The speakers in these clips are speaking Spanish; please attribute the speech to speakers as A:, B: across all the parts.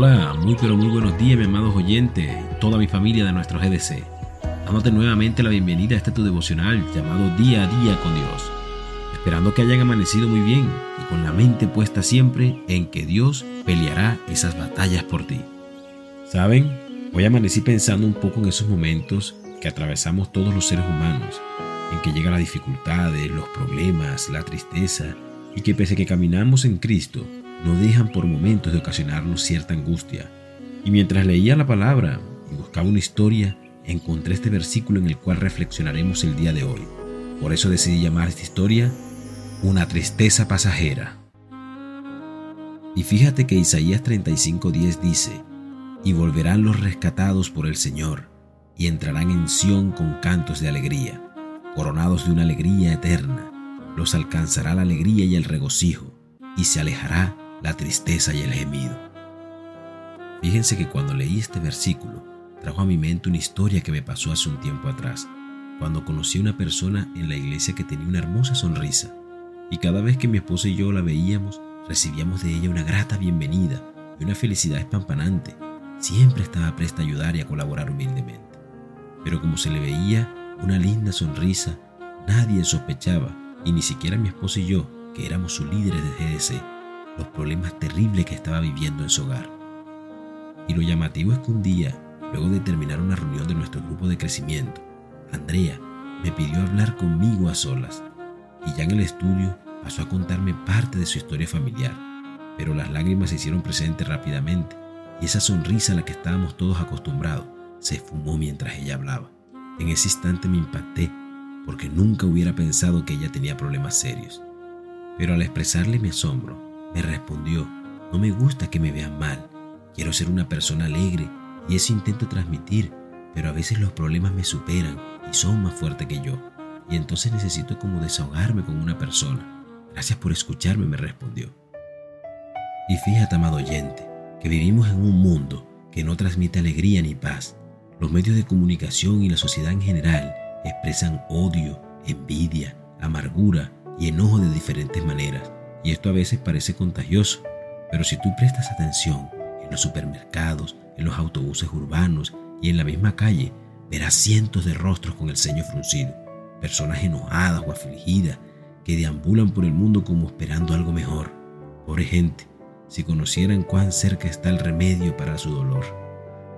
A: Hola, muy pero muy buenos días, mi amados oyentes, toda mi familia de nuestro GDC. Dándote nuevamente la bienvenida a este tu devocional llamado Día a Día con Dios. Esperando que hayan amanecido muy bien y con la mente puesta siempre en que Dios peleará esas batallas por ti. ¿Saben? Hoy amanecí pensando un poco en esos momentos que atravesamos todos los seres humanos, en que llegan las dificultades, los problemas, la tristeza, y que pese a que caminamos en Cristo, no dejan por momentos de ocasionarnos cierta angustia. Y mientras leía la palabra y buscaba una historia, encontré este versículo en el cual reflexionaremos el día de hoy. Por eso decidí llamar esta historia Una tristeza pasajera. Y fíjate que Isaías 35:10 dice, Y volverán los rescatados por el Señor, y entrarán en Sión con cantos de alegría, coronados de una alegría eterna. Los alcanzará la alegría y el regocijo, y se alejará la tristeza y el gemido. Fíjense que cuando leí este versículo, trajo a mi mente una historia que me pasó hace un tiempo atrás, cuando conocí a una persona en la iglesia que tenía una hermosa sonrisa, y cada vez que mi esposa y yo la veíamos, recibíamos de ella una grata bienvenida y una felicidad espampanante. Siempre estaba presta a ayudar y a colaborar humildemente. Pero como se le veía una linda sonrisa, nadie sospechaba, y ni siquiera mi esposa y yo, que éramos sus líderes de GDC, los problemas terribles que estaba viviendo en su hogar. Y lo llamativo es que un día, luego de terminar una reunión de nuestro grupo de crecimiento, Andrea me pidió hablar conmigo a solas y ya en el estudio pasó a contarme parte de su historia familiar, pero las lágrimas se hicieron presentes rápidamente y esa sonrisa a la que estábamos todos acostumbrados se esfumó mientras ella hablaba. En ese instante me impacté porque nunca hubiera pensado que ella tenía problemas serios. Pero al expresarle mi asombro, me respondió, no me gusta que me vean mal, quiero ser una persona alegre y eso intento transmitir, pero a veces los problemas me superan y son más fuertes que yo, y entonces necesito como desahogarme con una persona. Gracias por escucharme, me respondió. Y fíjate, amado oyente, que vivimos en un mundo que no transmite alegría ni paz. Los medios de comunicación y la sociedad en general expresan odio, envidia, amargura y enojo de diferentes maneras y esto a veces parece contagioso, pero si tú prestas atención en los supermercados, en los autobuses urbanos y en la misma calle, verás cientos de rostros con el ceño fruncido, personas enojadas o afligidas que deambulan por el mundo como esperando algo mejor. Pobre gente, si conocieran cuán cerca está el remedio para su dolor.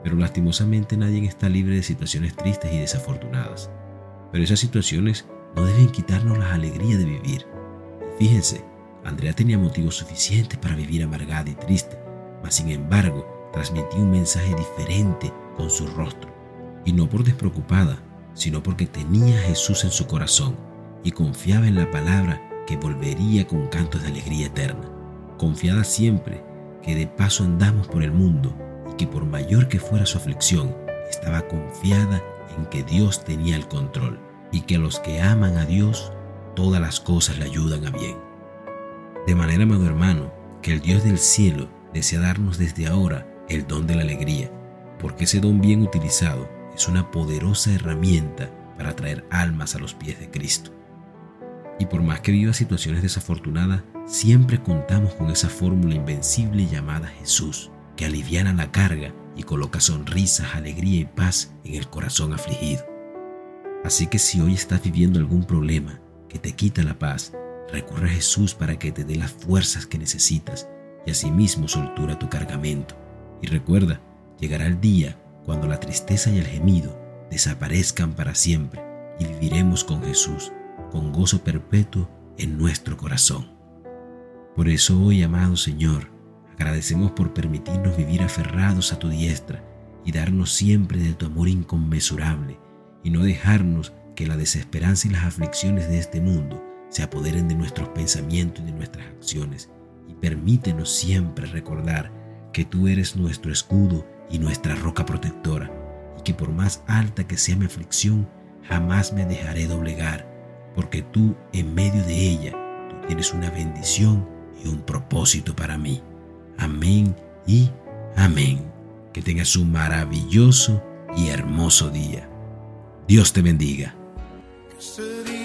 A: Pero lastimosamente nadie está libre de situaciones tristes y desafortunadas. Pero esas situaciones no deben quitarnos la alegría de vivir. Fíjense, Andrea tenía motivos suficientes para vivir amargada y triste, mas sin embargo transmitía un mensaje diferente con su rostro, y no por despreocupada, sino porque tenía a Jesús en su corazón y confiaba en la palabra que volvería con cantos de alegría eterna, confiada siempre que de paso andamos por el mundo y que por mayor que fuera su aflicción, estaba confiada en que Dios tenía el control y que a los que aman a Dios, todas las cosas le ayudan a bien. De manera, amado hermano, que el Dios del cielo desea darnos desde ahora el don de la alegría, porque ese don bien utilizado es una poderosa herramienta para traer almas a los pies de Cristo. Y por más que viva situaciones desafortunadas, siempre contamos con esa fórmula invencible llamada Jesús, que aliviana la carga y coloca sonrisas, alegría y paz en el corazón afligido. Así que si hoy estás viviendo algún problema que te quita la paz, Recurre a Jesús para que te dé las fuerzas que necesitas y asimismo soltura tu cargamento. Y recuerda, llegará el día cuando la tristeza y el gemido desaparezcan para siempre y viviremos con Jesús, con gozo perpetuo en nuestro corazón. Por eso hoy, amado Señor, agradecemos por permitirnos vivir aferrados a tu diestra y darnos siempre de tu amor inconmensurable y no dejarnos que la desesperanza y las aflicciones de este mundo se apoderen de nuestros pensamientos y de nuestras acciones y permítenos siempre recordar que tú eres nuestro escudo y nuestra roca protectora y que por más alta que sea mi aflicción, jamás me dejaré doblegar, porque tú en medio de ella, tú tienes una bendición y un propósito para mí. Amén y amén. Que tengas un maravilloso y hermoso día. Dios te bendiga.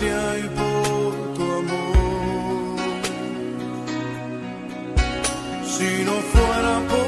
B: gracia y por tu amor, si no fuera por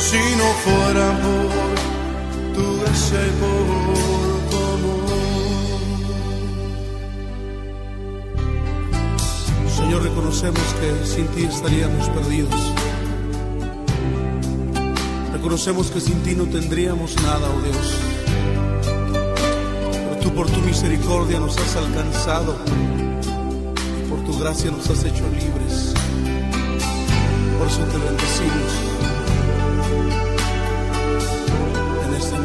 B: Si no fuera por tu y por. Señor, reconocemos que sin ti estaríamos perdidos. Reconocemos que sin ti no tendríamos nada, oh Dios. Pero tú por tu misericordia nos has alcanzado y por tu gracia nos has hecho libres. Por eso te bendecimos en esta